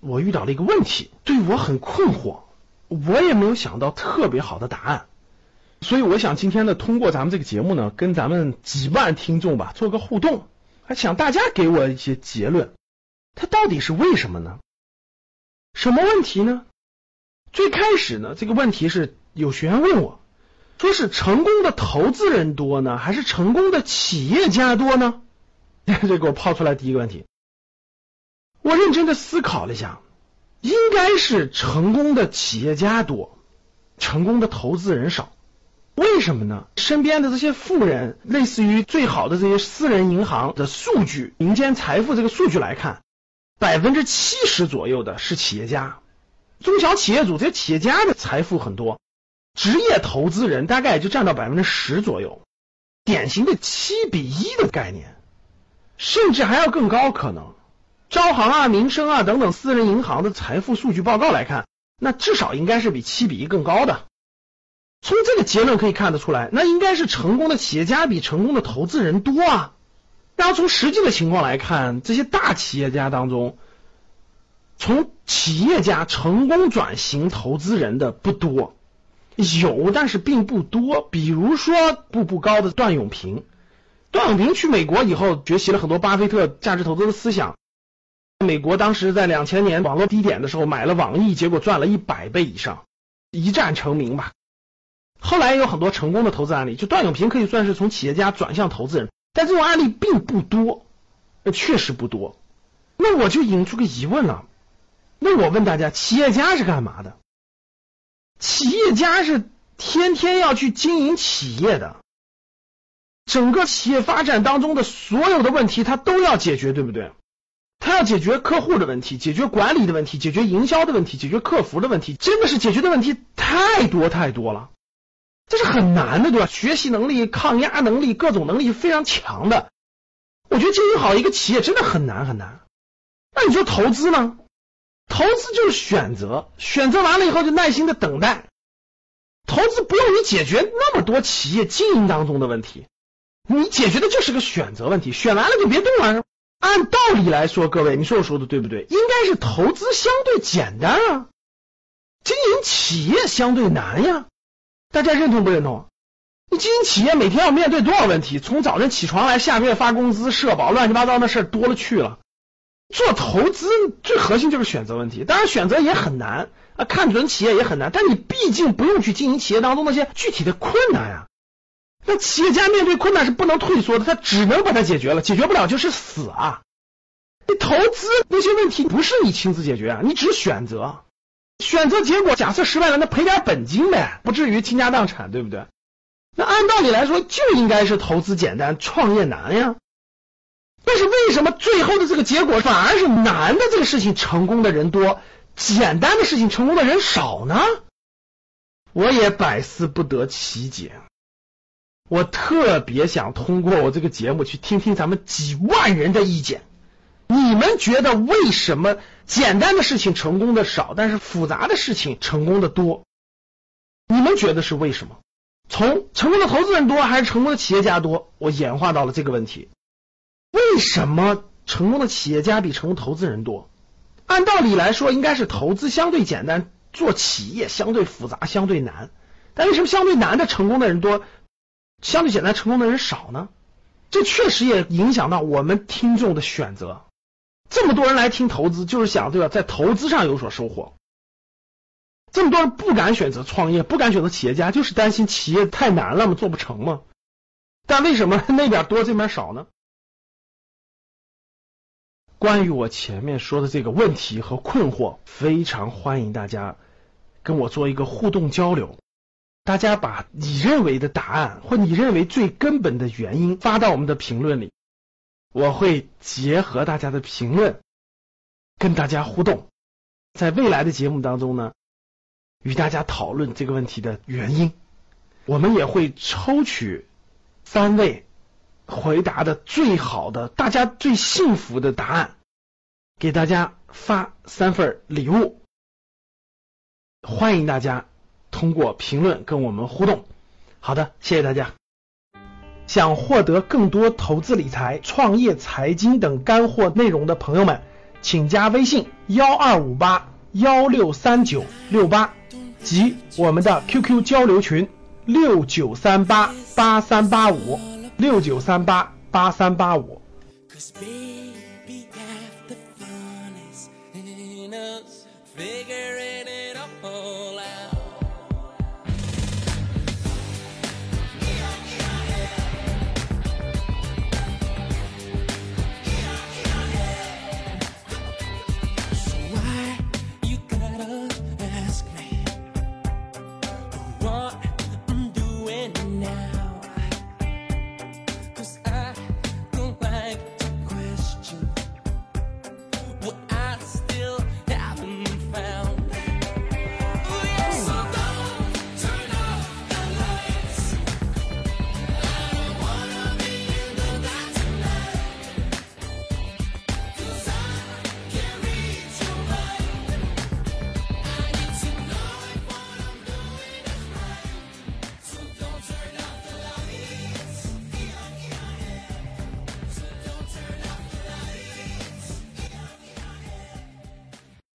我遇到了一个问题，对我很困惑，我也没有想到特别好的答案，所以我想今天呢，通过咱们这个节目呢，跟咱们几万听众吧做个互动，还想大家给我一些结论，它到底是为什么呢？什么问题呢？最开始呢，这个问题是有学员问我，说是成功的投资人多呢，还是成功的企业家多呢？这给我抛出来第一个问题。我认真的思考了一下，应该是成功的企业家多，成功的投资人少。为什么呢？身边的这些富人，类似于最好的这些私人银行的数据，民间财富这个数据来看，百分之七十左右的是企业家，中小企业主这些企业家的财富很多，职业投资人大概也就占到百分之十左右，典型的七比一的概念，甚至还要更高可能。招行啊、民生啊等等私人银行的财富数据报告来看，那至少应该是比七比一更高的。从这个结论可以看得出来，那应该是成功的企业家比成功的投资人多啊。然后从实际的情况来看，这些大企业家当中，从企业家成功转型投资人的不多，有但是并不多。比如说步步高的段永平，段永平去美国以后，学习了很多巴菲特价值投资的思想。美国当时在两千年网络低点的时候买了网易，结果赚了一百倍以上，一战成名吧。后来也有很多成功的投资案例，就段永平可以算是从企业家转向投资人，但这种案例并不多，确实不多。那我就引出个疑问了，那我问大家，企业家是干嘛的？企业家是天天要去经营企业的，整个企业发展当中的所有的问题他都要解决，对不对？他要解决客户的问题，解决管理的问题，解决营销的问题，解决客服的问题，真的是解决的问题太多太多了，这是很难的，对吧？学习能力、抗压能力、各种能力非常强的，我觉得经营好一个企业真的很难很难。那你说投资呢？投资就是选择，选择完了以后就耐心的等待。投资不用你解决那么多企业经营当中的问题，你解决的就是个选择问题，选完了就别动了。按道理来说，各位，你说我说的对不对？应该是投资相对简单啊，经营企业相对难呀。大家认同不认同？你经营企业每天要面对多少问题？从早晨起床来，下个月发工资、社保，乱七八糟的事多了去了。做投资最核心就是选择问题，当然选择也很难啊，看准企业也很难。但你毕竟不用去经营企业当中那些具体的困难呀。那企业家面对困难是不能退缩的，他只能把它解决了，解决不了就是死啊！你投资那些问题不是你亲自解决啊，你只选择，选择结果假设失败了，那赔点本金呗，不至于倾家荡产，对不对？那按道理来说就应该是投资简单，创业难呀。但是为什么最后的这个结果反而是难的这个事情成功的人多，简单的事情成功的人少呢？我也百思不得其解。我特别想通过我这个节目去听听咱们几万人的意见。你们觉得为什么简单的事情成功的少，但是复杂的事情成功的多？你们觉得是为什么？从成功的投资人多还是成功的企业家多？我演化到了这个问题：为什么成功的企业家比成功投资人多？按道理来说，应该是投资相对简单，做企业相对复杂、相对难。但为什么相对难的成功的人多？相对简单成功的人少呢，这确实也影响到我们听众的选择。这么多人来听投资，就是想对吧，在投资上有所收获。这么多人不敢选择创业，不敢选择企业家，就是担心企业太难了嘛，做不成嘛。但为什么 那边多这边少呢？关于我前面说的这个问题和困惑，非常欢迎大家跟我做一个互动交流。大家把你认为的答案或你认为最根本的原因发到我们的评论里，我会结合大家的评论跟大家互动。在未来的节目当中呢，与大家讨论这个问题的原因。我们也会抽取三位回答的最好的、大家最幸福的答案，给大家发三份礼物。欢迎大家通过评论跟我们互动。好的，谢谢大家。想获得更多投资理财、创业财经等干货内容的朋友们，请加微信幺二五八幺六三九六八及我们的 QQ 交流群六九三八八三八五六九三八八三八五。Cause